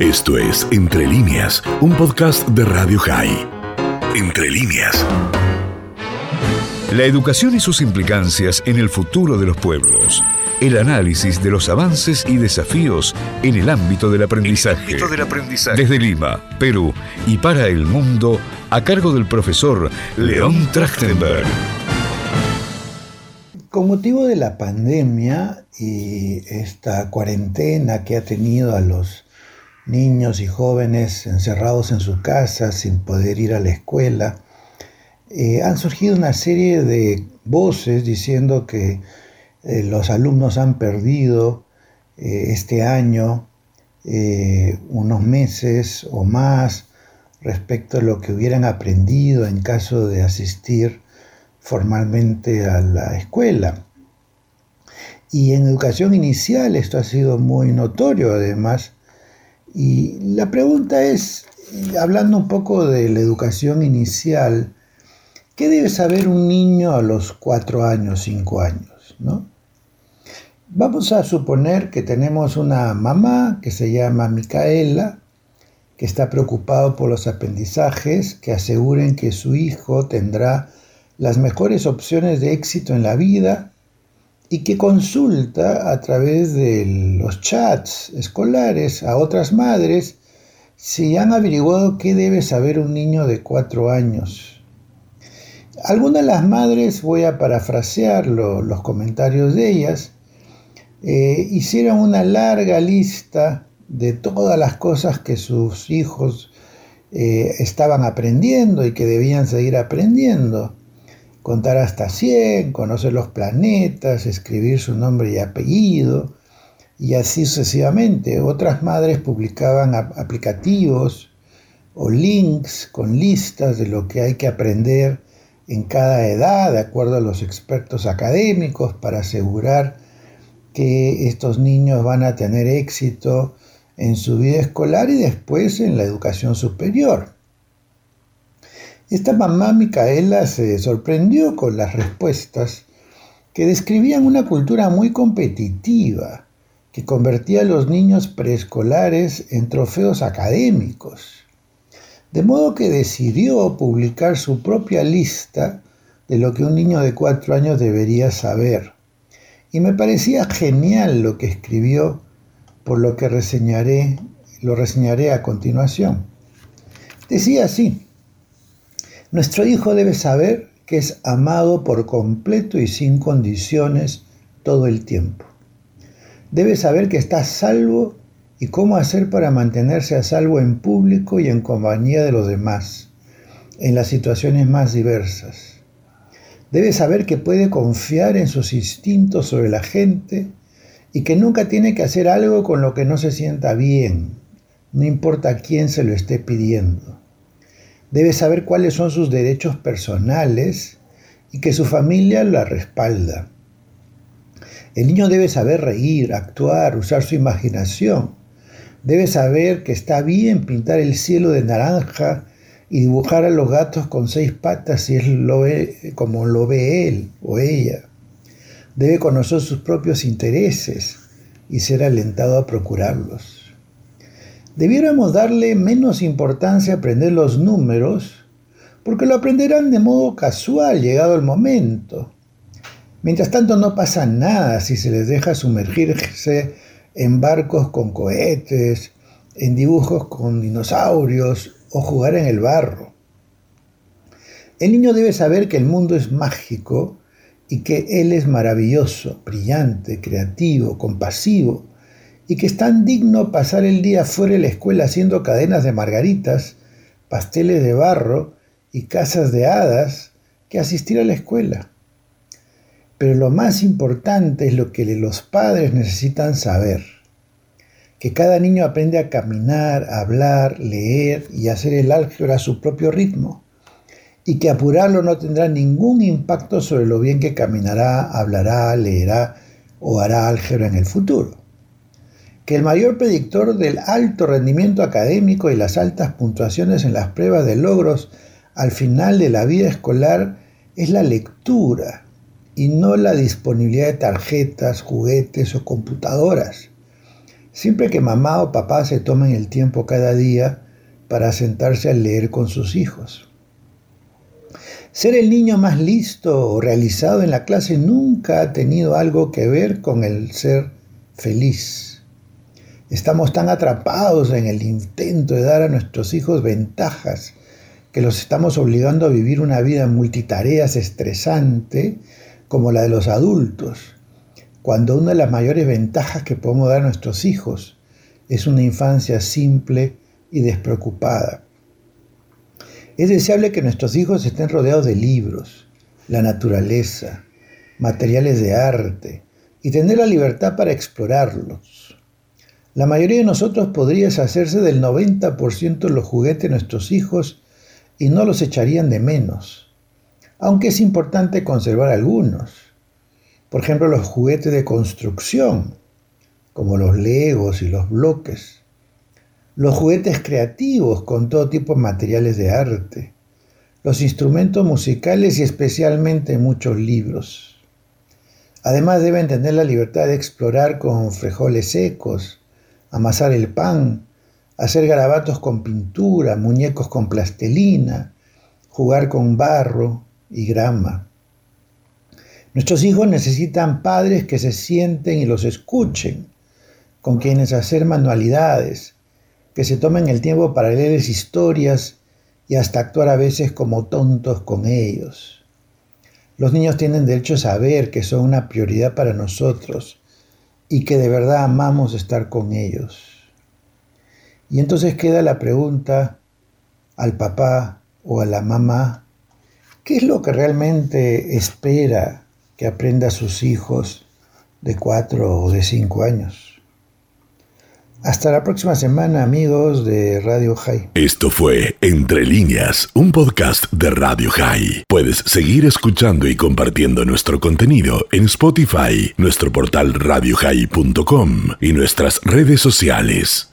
Esto es Entre líneas, un podcast de Radio High. Entre líneas. La educación y sus implicancias en el futuro de los pueblos. El análisis de los avances y desafíos en el ámbito del aprendizaje. del aprendizaje. Desde Lima, Perú y para el mundo, a cargo del profesor León Trachtenberg. Con motivo de la pandemia y esta cuarentena que ha tenido a los niños y jóvenes encerrados en sus casas sin poder ir a la escuela, eh, han surgido una serie de voces diciendo que eh, los alumnos han perdido eh, este año unos meses o más respecto a lo que hubieran aprendido en caso de asistir formalmente a la escuela. Y en educación inicial esto ha sido muy notorio además, y la pregunta es, hablando un poco de la educación inicial, ¿qué debe saber un niño a los cuatro años, cinco años? ¿no? Vamos a suponer que tenemos una mamá que se llama Micaela, que está preocupado por los aprendizajes que aseguren que su hijo tendrá las mejores opciones de éxito en la vida y que consulta a través de los chats escolares a otras madres si han averiguado qué debe saber un niño de cuatro años. Algunas de las madres, voy a parafrasear los comentarios de ellas, eh, hicieron una larga lista de todas las cosas que sus hijos eh, estaban aprendiendo y que debían seguir aprendiendo contar hasta 100, conocer los planetas, escribir su nombre y apellido, y así sucesivamente. Otras madres publicaban aplicativos o links con listas de lo que hay que aprender en cada edad, de acuerdo a los expertos académicos, para asegurar que estos niños van a tener éxito en su vida escolar y después en la educación superior. Esta mamá Micaela se sorprendió con las respuestas que describían una cultura muy competitiva que convertía a los niños preescolares en trofeos académicos. De modo que decidió publicar su propia lista de lo que un niño de cuatro años debería saber. Y me parecía genial lo que escribió, por lo que reseñaré, lo reseñaré a continuación. Decía así, nuestro hijo debe saber que es amado por completo y sin condiciones todo el tiempo. Debe saber que está salvo y cómo hacer para mantenerse a salvo en público y en compañía de los demás, en las situaciones más diversas. Debe saber que puede confiar en sus instintos sobre la gente y que nunca tiene que hacer algo con lo que no se sienta bien, no importa quién se lo esté pidiendo. Debe saber cuáles son sus derechos personales y que su familia la respalda. El niño debe saber reír, actuar, usar su imaginación. Debe saber que está bien pintar el cielo de naranja y dibujar a los gatos con seis patas si él lo ve como lo ve él o ella. Debe conocer sus propios intereses y ser alentado a procurarlos. Debiéramos darle menos importancia a aprender los números, porque lo aprenderán de modo casual llegado el momento. Mientras tanto no pasa nada si se les deja sumergirse en barcos con cohetes, en dibujos con dinosaurios o jugar en el barro. El niño debe saber que el mundo es mágico y que él es maravilloso, brillante, creativo, compasivo y que es tan digno pasar el día fuera de la escuela haciendo cadenas de margaritas, pasteles de barro y casas de hadas que asistir a la escuela. Pero lo más importante es lo que los padres necesitan saber, que cada niño aprende a caminar, hablar, leer y hacer el álgebra a su propio ritmo, y que apurarlo no tendrá ningún impacto sobre lo bien que caminará, hablará, leerá o hará álgebra en el futuro que el mayor predictor del alto rendimiento académico y las altas puntuaciones en las pruebas de logros al final de la vida escolar es la lectura y no la disponibilidad de tarjetas, juguetes o computadoras. Siempre que mamá o papá se tomen el tiempo cada día para sentarse a leer con sus hijos. Ser el niño más listo o realizado en la clase nunca ha tenido algo que ver con el ser feliz. Estamos tan atrapados en el intento de dar a nuestros hijos ventajas que los estamos obligando a vivir una vida multitareas estresante como la de los adultos, cuando una de las mayores ventajas que podemos dar a nuestros hijos es una infancia simple y despreocupada. Es deseable que nuestros hijos estén rodeados de libros, la naturaleza, materiales de arte y tener la libertad para explorarlos. La mayoría de nosotros podría deshacerse del 90% de los juguetes de nuestros hijos y no los echarían de menos, aunque es importante conservar algunos. Por ejemplo, los juguetes de construcción, como los legos y los bloques. Los juguetes creativos con todo tipo de materiales de arte. Los instrumentos musicales y especialmente muchos libros. Además deben tener la libertad de explorar con frijoles secos, amasar el pan, hacer garabatos con pintura, muñecos con plastelina, jugar con barro y grama. Nuestros hijos necesitan padres que se sienten y los escuchen, con quienes hacer manualidades, que se tomen el tiempo para leerles historias y hasta actuar a veces como tontos con ellos. Los niños tienen derecho a saber que son una prioridad para nosotros y que de verdad amamos estar con ellos. Y entonces queda la pregunta al papá o a la mamá, ¿qué es lo que realmente espera que aprenda a sus hijos de cuatro o de cinco años? Hasta la próxima semana, amigos de Radio High. Esto fue Entre líneas, un podcast de Radio High. Puedes seguir escuchando y compartiendo nuestro contenido en Spotify, nuestro portal radiohigh.com y nuestras redes sociales.